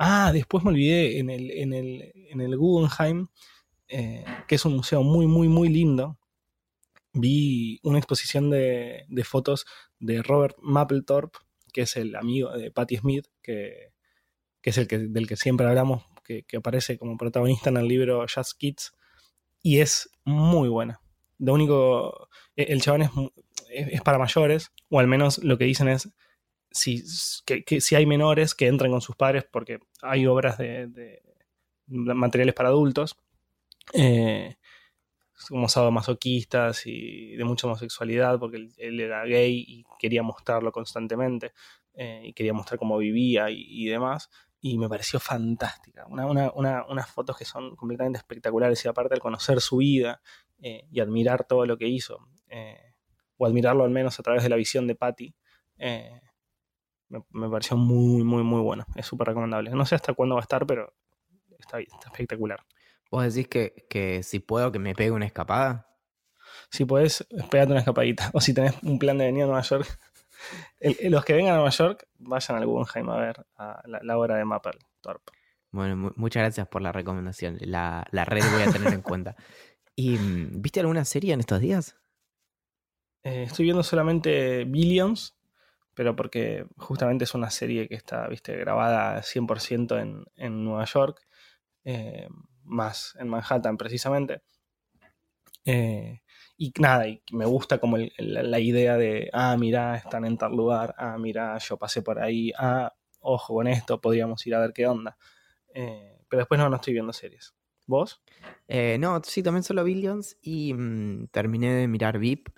Ah, después me olvidé en el, en el, en el Guggenheim, que es un museo muy, muy, muy lindo, vi una exposición de, fotos de Robert Mapplethorpe, que es el amigo de Patti Smith, que, es el que, del que siempre hablamos, que, aparece como protagonista en el libro Just Kids, y es muy buena. Lo único, e, el chabón es, es, para mayores, o al menos lo que dicen es si, que, si hay menores que entren con sus padres, porque hay obras de, materiales para adultos. Eh, como sadomasoquistas y de mucha homosexualidad, porque él, era gay y quería mostrarlo constantemente, eh, y quería mostrar cómo vivía y, demás, y me pareció fantástica. unas fotos que son completamente espectaculares, y aparte al conocer su vida eh, y admirar todo lo que hizo, eh, o admirarlo al menos a través de la visión de Patty, me, pareció muy, muy, muy bueno. Es súper recomendable. No sé hasta cuándo va a estar, pero está, está espectacular. ¿Vos decís que, que si puedo que me pegue una escapada? Si podés, pégate una escapadita. <laughs> O si tenés un plan de venir a Nueva York. <laughs> los que vengan a Nueva York, vayan al Guggenheim a ver a la, obra de Mappel Torp. Bueno, muchas gracias por la recomendación. La, la red voy a tener en cuenta. <laughs> ¿Y mm, viste alguna serie en estos días? Eh, estoy viendo solamente Billions, pero porque justamente es una serie que está, viste, grabada 100% en, en Nueva York. Eh, más en Manhattan precisamente. Eh, y nada, y me gusta como la, idea de, ah, mira, están en tal lugar, ah, mira, yo pasé por ahí, ah, ojo con esto, podríamos ir a ver qué onda. Eh, pero después no, no estoy viendo series. ¿Vos? No, sí, también solo Billions y mm, terminé de mirar VIP.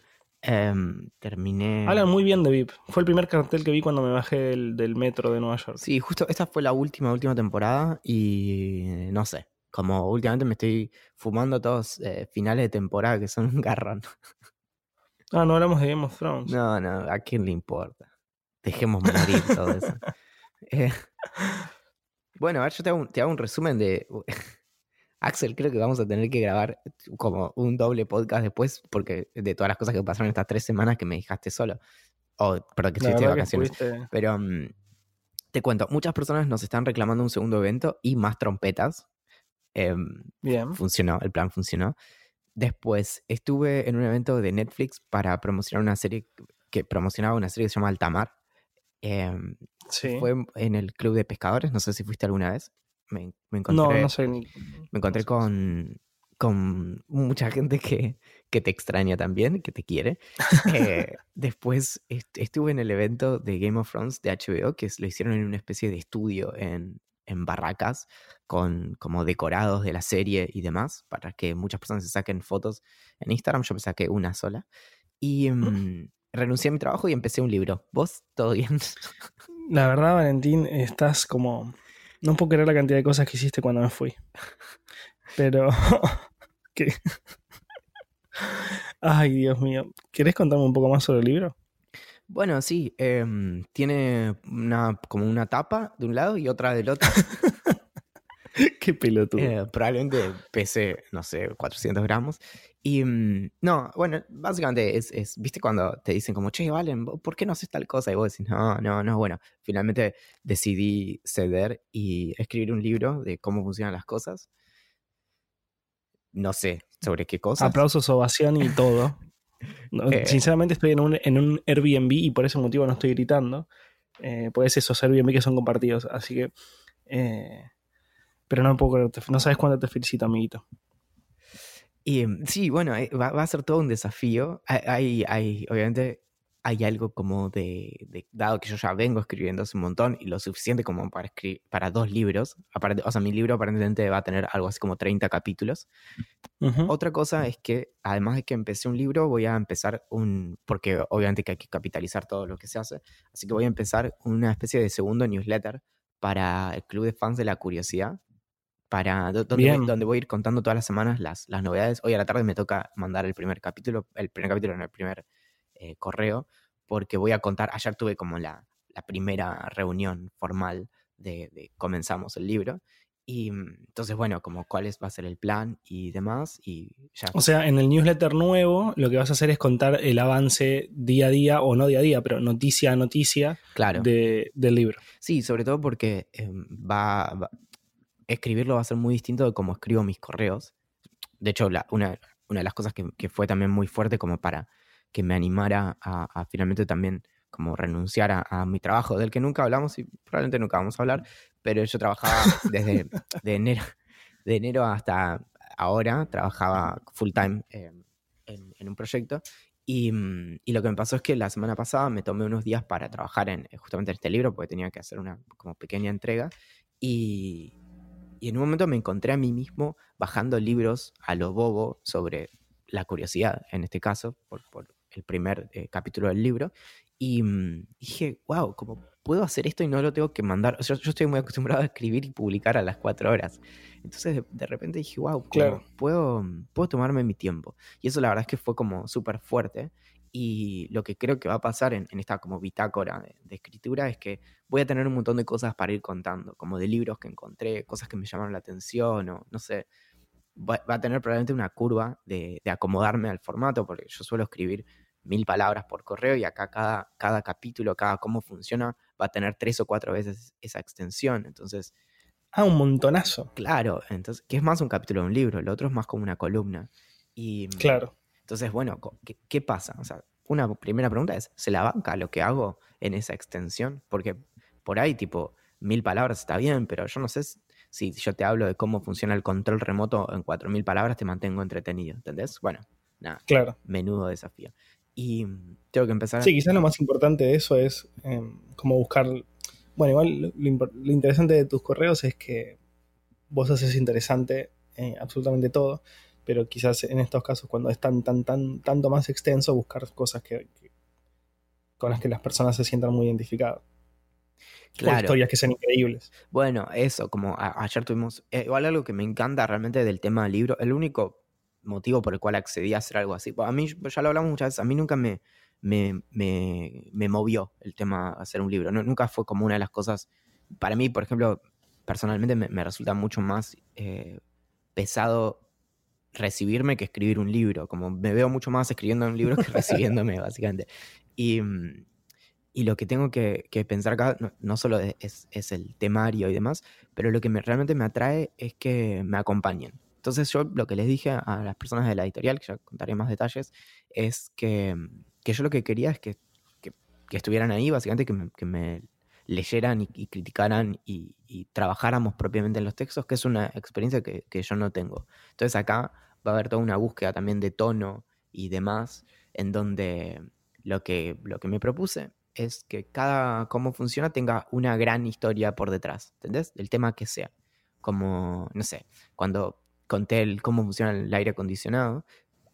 Em, terminé. Hablan muy bien de VIP. Fue el primer cartel que vi cuando me bajé del, del metro de Nueva York. Sí, justo esta fue la última, última temporada y no sé, como últimamente me estoy fumando todos eh, finales de temporada que son un garrón. <laughs> Ah, no hablamos de Game of Thrones. No, no, ¿a quién le importa? Dejemos morir todo eso. <laughs> Eh, <laughs> bueno, a ver, yo te hago, un, te hago un resumen de... Axel, creo que vamos a tener que grabar como un doble podcast después, porque de todas las cosas que pasaron estas tres semanas que me dejaste solo. O, perdón, que estuviste de vacaciones. Pero mm, te cuento, muchas personas nos están reclamando un segundo evento y más trompetas. Em, Bien. Funcionó, el plan funcionó. Después estuve en un evento de Netflix para promocionar una serie que promocionaba una serie que se llama Altamar. Em, Sí. fue en el club de pescadores, no sé si fuiste alguna vez. Me, me encontré, no, no sé ni. me encontré con, con mucha gente que, que te extraña también, que te quiere. Eh, <laughs> después est- estuve en el evento de Game of Thrones de HBO, que lo hicieron en una especie de estudio en, en barracas, con como decorados de la serie y demás, para que muchas personas se saquen fotos en Instagram. Yo me saqué una sola. Y mm, renuncié a mi trabajo y empecé un libro. ¿Vos? ¿Todo bien? La verdad, Valentín, estás como. No puedo creer la cantidad de cosas que hiciste cuando me fui. Pero. <laughs> ¿Qué? Ay, Dios mío. ¿Querés contarme un poco más sobre el libro? Bueno, sí, em, tiene una, como una tapa de un lado y otra del otro. <laughs> <laughs> Qué pelotudo. Eh, probablemente pese, no sé, 400 gramos. Y mm, no, bueno, básicamente es, es, viste cuando te dicen como, che, Valen, ¿vos ¿por qué no haces tal cosa? Y vos decís, no, no, no, bueno, finalmente decidí ceder y escribir un libro de cómo funcionan las cosas. No sé sobre qué cosas. Aplausos, ovación y todo. <laughs> No, Eh. Sinceramente estoy en un, en un Airbnb y por ese motivo no estoy gritando. Eh, pues esos Airbnb que son compartidos. Así que. eh, pero no puedo creer, no sabes cuánto te felicito, amiguito. Y mm, sí, bueno, eh, va, va a ser todo un desafío. Hay, hay, obviamente, hay algo como de, de- dado que yo ya vengo escribiendo hace un montón y lo suficiente como para escribir para dos libros. Aparte, o sea, mi libro aparentemente va a tener algo así como 30 capítulos. Otra cosa es que, además de que empecé un libro, voy a empezar un, porque obviamente que hay que capitalizar todo lo que se hace, así que voy a empezar una especie de segundo newsletter para el Club de Fans de la Curiosidad, para do- donde, voy, Bien. donde voy a ir contando todas las semanas las, las novedades. Hoy a la tarde me toca mandar el primer capítulo, el primer capítulo en el primer eh, correo, porque voy a contar, ayer tuve como la, la primera reunión formal de, de comenzamos el libro. Y mm, entonces, bueno, como cuál es, va a ser el plan y demás, y ya. O sea, en el newsletter nuevo lo que vas a hacer es contar el avance día a día, o no día a día, pero noticia a noticia claro. de- del libro. Sí, sobre todo porque em, va, va- escribirlo va a ser muy distinto de cómo escribo mis correos. De hecho, la- una, una de las cosas que, que fue también muy fuerte como para que me animara a, a finalmente también como renunciar a, a mi trabajo, del que nunca hablamos y probablemente nunca vamos a hablar, pero yo trabajaba <laughs> desde de enero, de enero hasta ahora, trabajaba full time em, en, en un proyecto y, mm, y lo que me pasó es que la semana pasada me tomé unos días para trabajar en eh, justamente en este libro, porque tenía que hacer una como pequeña entrega. Y, y en un momento me encontré a mí mismo bajando libros a lo bobo sobre la curiosidad, en este caso, por, por el primer eh, capítulo del libro. Y mm, dije, wow, ¿cómo puedo hacer esto y no lo tengo que mandar? O sea, yo estoy muy acostumbrado a escribir y publicar a las cuatro horas. Entonces de, de repente dije, wow, Claro. puedo, puedo tomarme mi tiempo. Y eso la verdad es que fue como súper fuerte. Y lo que creo que va a pasar en, en esta como bitácora de, de escritura es que voy a tener un montón de cosas para ir contando, como de libros que encontré, cosas que me llamaron la atención o no sé. Va, va a tener probablemente una curva de, de acomodarme al formato, porque yo suelo escribir mil palabras por correo y acá cada, cada capítulo, cada cómo funciona, va a tener tres o cuatro veces esa extensión. Entonces, Ah, un montonazo. claro, entonces, que es más un capítulo de un libro, lo otro es más como una columna. Y, mm, Claro. Entonces, bueno, ¿qué, qué pasa? O sea, una primera pregunta es, ¿se la banca lo que hago en esa extensión? Porque por ahí, tipo, mil palabras está bien, pero yo no sé si- yo te hablo de cómo funciona el control remoto en cuatro mil palabras, te mantengo entretenido, ¿entendés? Bueno, nada, Claro. menudo desafío. Y mm, tengo que empezar... Sí, quizás lo más importante de eso es eh, como buscar. Bueno, igual lo, lo interesante de tus correos es que vos haces interesante eh, absolutamente todo, pero quizás en estos casos, cuando es tan, tan, tan, tanto más extenso, buscar cosas que, que- con las que las personas se sientan muy identificadas. Claro. historias que sean increíbles. Bueno, eso, como a- ayer tuvimos, eh, igual algo que me encanta realmente del tema del libro, el único motivo por el cual accedí a hacer algo así, pues, a mí, ya lo hablamos muchas veces, a mí nunca me, me, me, me movió el tema de hacer un libro, no- nunca fue como una de las cosas para mí, por ejemplo, personalmente me, resulta mucho más eh, pesado recibirme que escribir un libro. Como me veo mucho más escribiendo un libro que <laughs> recibiéndome, básicamente. Y, mm, y, lo que tengo que, pensar acá no, solo es, es, el temario y demás, pero lo que me, realmente me atrae es que me acompañen. Entonces yo lo que les dije a las personas de la editorial, que ya contaré más detalles, es que, que yo lo que quería es que, que, estuvieran ahí, básicamente que me, que me leyeran y, criticaran y, trabajáramos propiamente en los textos, que es una experiencia que, yo no tengo. Entonces acá va a haber toda una búsqueda también de tono y demás, en donde lo que, lo que me propuse es que cada cómo funciona tenga una gran historia por detrás, ¿entendés? Del tema que sea. Como, no sé, cuando conté el, cómo funciona el aire acondicionado,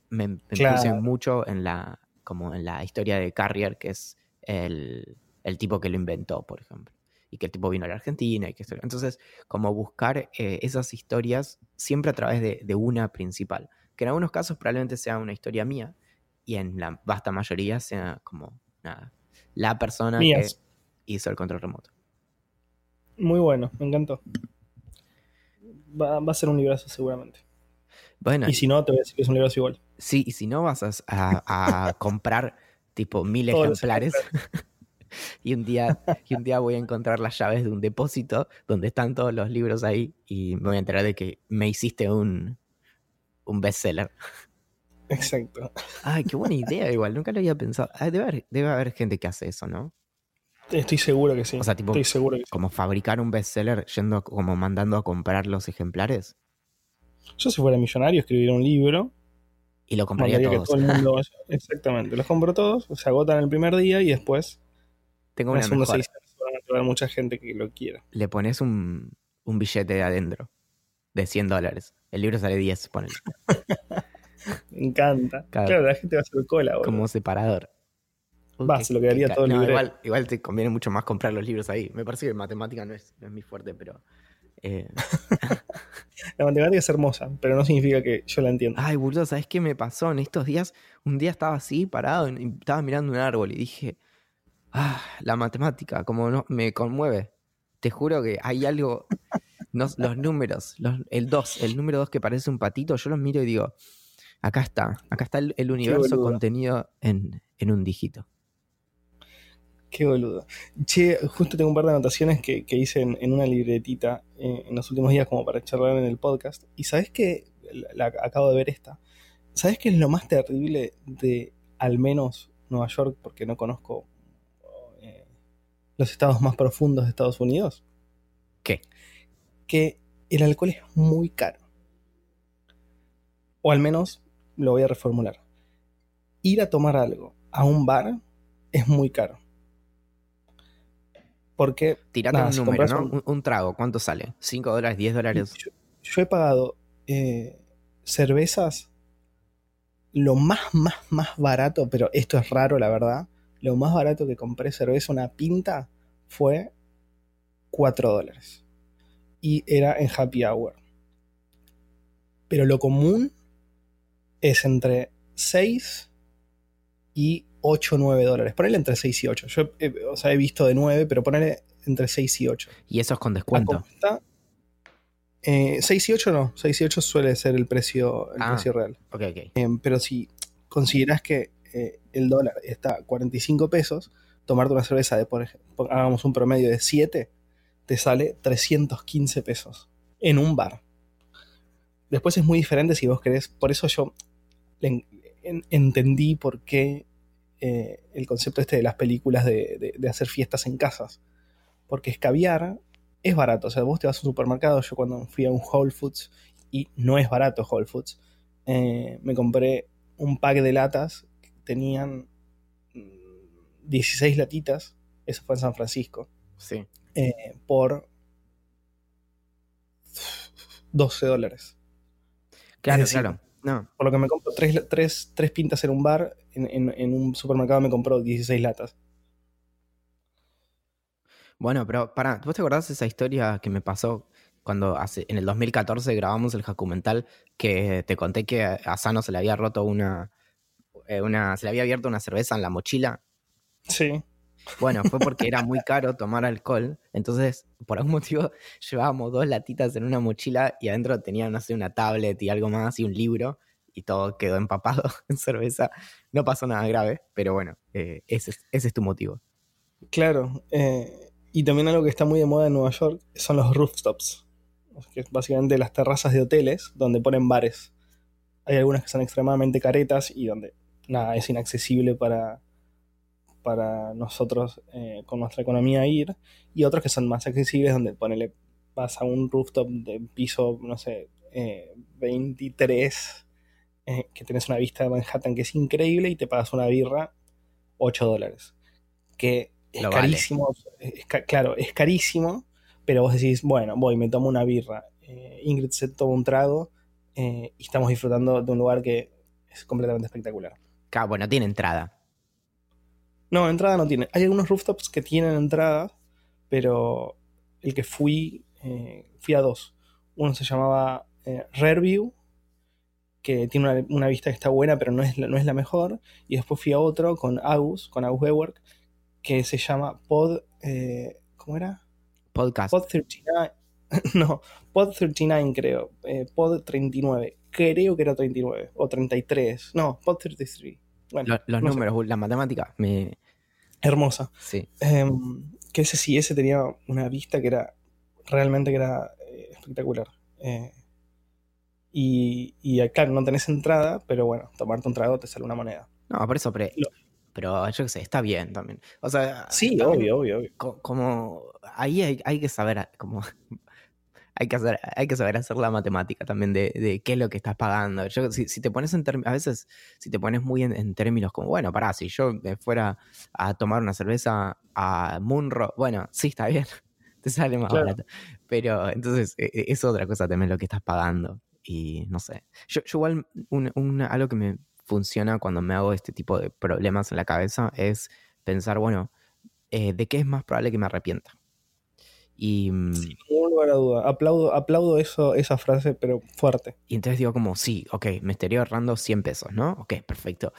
me, me puse mucho en la, como en la historia de Carrier, que es el, el tipo que lo inventó, por ejemplo. Y que el tipo vino a la Argentina y que Entonces, como buscar eh, esas historias siempre a través de, una principal. Que en algunos casos probablemente sea una historia mía y en la vasta mayoría sea como nada. La persona que hizo el control remoto. Muy bueno, me encantó. Va, a ser un librazo seguramente. Bueno, y si no, te voy a decir que es un librazo igual. Sí, y si no, vas a, comprar tipo mil ejemplares. <laughs> y, un día, y un día voy a encontrar las llaves de un depósito donde están todos los libros ahí y me voy a enterar de que me hiciste un, un bestseller. <laughs> Exacto. Ay, qué buena idea, igual, nunca lo había pensado. debe, haber, debe haber gente que hace eso, ¿no? Estoy seguro que sí. O sea, tipo, Estoy seguro como fabricar un bestseller yendo, como mandando a comprar los ejemplares. Yo si fuera millonario escribiría un libro. Y lo compraría todos. <laughs> Exactamente, los compro todos, se agotan el primer día y después tengo una mejor. Van a mucha gente que lo quiera. Le pones un, billete de adentro de 100 dólares. El libro sale 10, ponele. <laughs> Me encanta. Claro, la gente va a hacer cola. Como separador. Va, se lo quedaría todo el libro. Igual, igual, te conviene mucho más comprar los libros ahí. Me parece que matemática no es, no es muy fuerte, pero. Eh. <laughs> la matemática es hermosa, pero no significa que yo la entienda. Ay, boludo, ¿sabes qué me pasó en estos días? Un día estaba así, parado, y estaba mirando un árbol y dije, Ah, la matemática, como no, me conmueve. Te juro que hay algo. los números, el 2, el número 2 que parece un patito, yo los miro y digo: acá está, acá está el, universo contenido en, un dígito. Qué boludo. Che, justo tengo un par de anotaciones que, hice en, una libretita eh, en los últimos días como para charlar en el podcast. Y sabes que, acabo de ver esta, ¿sabes qué es lo más terrible de al menos Nueva York? Porque no conozco los estados más profundos de Estados Unidos? ¿Qué? Que el alcohol es muy caro. O al menos lo voy a reformular. Ir a tomar algo a un bar es muy caro. Porque. Tirate un número, ¿no? Un, trago, ¿cuánto sale? ¿5 dólares, 10 dólares? Yo, he pagado eh, cervezas lo más, más, más barato, pero esto es raro, la verdad lo más barato que compré cerveza, una pinta, fue 4 dólares. Y era en happy hour. Pero lo común es entre 6 y 8 o 9 dólares. Ponele entre 6 y 8. Yo o sea, he visto de 9, pero ponele entre 6 y 8. ¿Y eso es con descuento? eh, 6 y 8 no. 6 y 8 suele ser el precio, el ah, precio real. Okay, eh, pero si consideras que eh, el dólar está a 45 pesos, tomarte una cerveza de, por ejemplo, hagamos un promedio de 7, te sale 315 pesos en un bar. Después es muy diferente si vos querés, por eso yo entendí por qué eh, el concepto este de las películas de, hacer fiestas en casas. Porque escabiar es barato. O sea, vos te vas a un supermercado. Yo cuando fui a un Whole Foods, y no es barato Whole Foods, eh, me compré un pack de latas tenían 16 mm, latitas, eso fue en San Francisco, sí. Eh, por 12 dólares. Claro, claro. No. Por lo que me compro tres, pintas en un bar, en, un supermercado me compró 16 latas. Bueno, pero para, ¿vos te acordás de esa historia que me pasó cuando hace, en el 2014 grabamos el documental que te conté que a Sano se le había roto una, eh, una, se le había abierto una cerveza en la mochila. Sí. Bueno, fue porque era muy <laughs> caro tomar alcohol, entonces por algún motivo <laughs> llevábamos dos latitas en una mochila y adentro tenía, no sé, una tablet y algo más y un libro y todo quedó empapado <laughs> en cerveza. No pasó nada grave, pero bueno, eh, ese, es- ese es tu motivo. Claro. eh, y también algo que está muy de moda en Nueva York son los rooftops. Que es básicamente las terrazas de hoteles donde ponen bares. Hay algunas que son extremadamente caretas y donde nada, es inaccesible para, para nosotros eh, con nuestra economía ir. Y otros que son más accesibles donde ponele, vas a un rooftop de piso, no sé, eh, 23, eh, que tenés una vista de Manhattan que es increíble y te pagas una birra 8 dólares. Que es Lo vale. carísimo, es ca- claro, es carísimo, pero vos decís, bueno, voy, me tomo una birra. eh, Ingrid se toma un trago y estamos disfrutando de un lugar que es completamente espectacular. Bueno, tiene entrada. No, entrada no tiene. Hay algunos rooftops que tienen entrada, pero el que fui, eh, fui a dos. Uno se llamaba eh, Rareview, que tiene una, una vista que está buena, pero no es, la, no es la mejor. Y después fui a otro con Agus, con Agus Bewerk, que se llama Pod. eh, ¿Cómo era? Podcast. Pod 39. <laughs> no, Pod 39 creo. eh, Pod 39. Creo que era 39. O 33. No, Pod 33. Bueno, Lo- los no sé. números, la matemática, me... hermosa. Sí. Em, que ese sí, ese tenía una vista que era realmente que era eh, espectacular. Eh, y, y eh, claro, no tenés entrada, pero bueno, tomarte un trago te sale una moneda. No, por eso, pero, pero yo qué sé, está bien también. O sea, Sí, también obvio, obvio, obvio. co- como ahí hay, hay que saber como hay que hacer hay que saber hacer la matemática también de, de qué es lo que estás pagando yo si, si te pones en términos a veces si te pones muy en, en términos como bueno pará si yo me fuera a tomar una cerveza a Munro bueno sí está bien <laughs> te sale más Claro. barato pero entonces e- e- es otra cosa también lo que estás pagando y no sé yo, yo igual un- un- algo que me funciona cuando me hago este tipo de problemas en la cabeza es pensar bueno eh, de qué es más probable que me arrepienta. Y, mm, Sin lugar a duda. Aplaudo, aplaudo eso, esa frase, pero fuerte. y entonces digo como, sí, ok, me estaría ahorrando 100 pesos, ¿no? Ok, perfecto.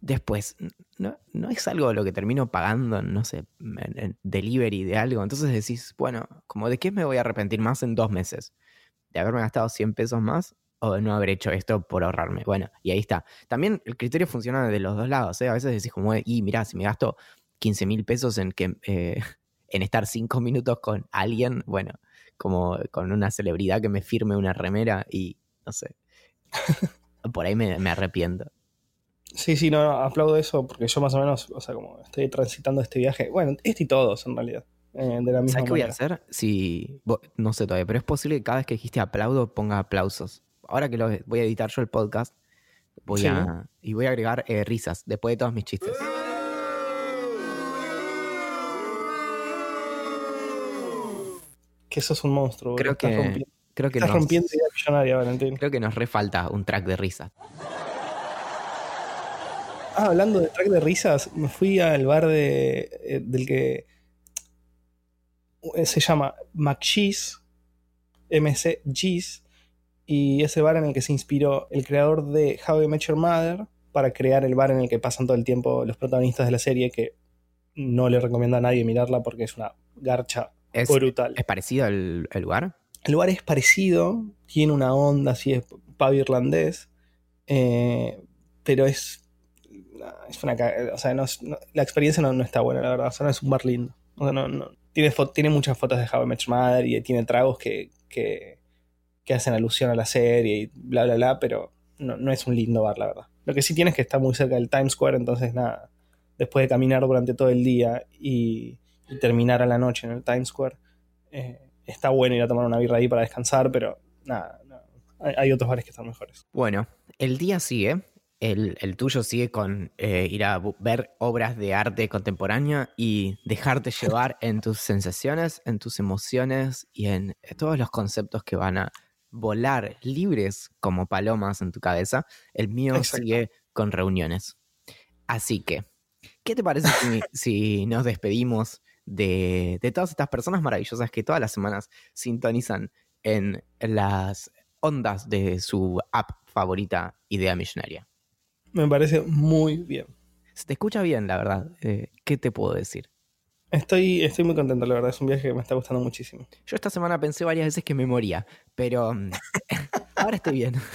Después, no, no es algo lo que termino pagando, no sé, en, en delivery de algo. Entonces decís, bueno, como de qué me voy a arrepentir más en dos meses? ¿De haberme gastado 100 pesos más o de no haber hecho esto por ahorrarme? Bueno, y ahí está. También el criterio funciona de los dos lados, ¿eh? A veces decís como, y mirá, si me gasto 15 mil pesos en que... eh, en estar cinco minutos con alguien, bueno, como con una celebridad que me firme una remera y no sé. <laughs> Por ahí me, me arrepiento. Sí, sí, no, no, aplaudo eso porque yo más o menos, o sea, como estoy transitando este viaje, bueno, este y todos en realidad, eh, de la misma ¿Sabes qué voy a hacer? Si, no sé todavía, pero es posible que cada vez que dijiste aplaudo ponga aplausos. Ahora que lo voy a editar yo el podcast, voy Sí. a y voy a agregar eh, risas después de todos mis chistes. Que eso es un monstruo. Creo boludo. Estás que rompiendo, creo que estás nos, rompiendo idea millonaria, Valentín. creo que nos refalta un track de risas. Ah, hablando de track de risas, me fui al bar de, eh, del que eh, se llama McCheese, MC Cheese, y ese bar en el que se inspiró el creador de How I Met Your Mother para crear el bar en el que pasan todo el tiempo los protagonistas de la serie, que no le recomiendo a nadie mirarla porque es una garcha ¿Es, brutal. ¿es parecido al, al lugar? El lugar es parecido, tiene una onda así, es pub irlandés, eh, pero es, es una, o sea, no es- no- la experiencia no, no está buena, la verdad, o sea, no es un bar lindo. O sea, no, no- tiene, tiene muchas fotos de How I Met Mother y tiene tragos que, que, que hacen alusión a la serie y bla, bla, bla, pero no, no es un lindo bar, la verdad. Lo que sí tiene es que está muy cerca del Times Square, entonces nada, después de caminar durante todo el día y, y terminar a la noche en el Times Square, eh, está bueno ir a tomar una birra ahí para descansar, pero nada, no, hay, hay otros bares que están mejores. Bueno, el día sigue. El, el tuyo sigue con eh, ir a ver obras de arte contemporánea y dejarte <laughs> llevar en tus sensaciones, en tus emociones y en todos los conceptos que van a volar libres como palomas en tu cabeza. El mío Exacto. sigue con reuniones. Así que, ¿qué te parece si, <laughs> si nos despedimos de, de todas estas personas maravillosas que todas las semanas sintonizan en las ondas de su app favorita, Idea Millonaria. Me parece muy bien. Se te escucha bien, la verdad. Eh, ¿Qué te puedo decir? Estoy, estoy muy contento, la verdad. Es un viaje que me está gustando muchísimo. Yo esta semana pensé varias veces que me moría, pero mm, <laughs> ahora estoy bien. <laughs>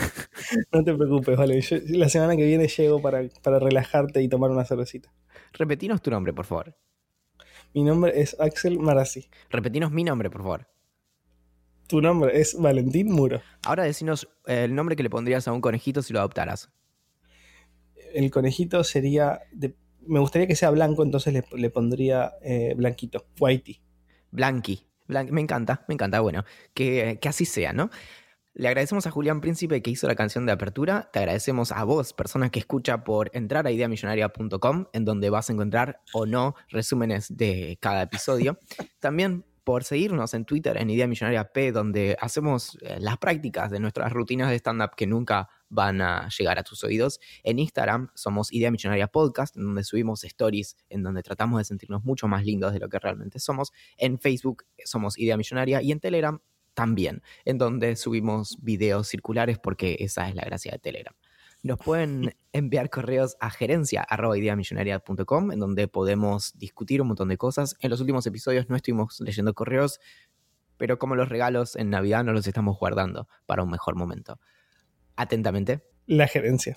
No te preocupes, vale. Yo la semana que viene llego para, para relajarte y tomar una cervecita. Repetinos tu nombre, por favor. Mi nombre es Axel Marazzi. Repetinos mi nombre, por favor. Tu nombre es Valentín Muro. Ahora decinos eh, el nombre que le pondrías a un conejito si lo adoptaras. El conejito sería. de- me gustaría que sea blanco, entonces le, le pondría eh, blanquito, whitey. Blanqui. Blan- me encanta, me encanta. Bueno, que, que así sea, ¿no? Le agradecemos a Julián Príncipe que hizo la canción de apertura. Te agradecemos a vos, persona que escucha, por entrar a ideamillonaria.com, en donde vas a encontrar o no resúmenes de cada episodio. <laughs> También por seguirnos en Twitter en Idea Millonaria P, donde hacemos eh, las prácticas de nuestras rutinas de stand-up que nunca van a llegar a tus oídos. En Instagram somos Idea Millonaria Podcast, en donde subimos stories, en donde tratamos de sentirnos mucho más lindos de lo que realmente somos. En Facebook somos Idea Millonaria y en Telegram también, en donde subimos videos circulares porque esa es la gracia de Telegram. Nos pueden <laughs> enviar correos a gerencia.ideamillonaria.com en donde podemos discutir un montón de cosas. En los últimos episodios no estuvimos leyendo correos, pero como los regalos en Navidad no los estamos guardando para un mejor momento. Atentamente. La gerencia.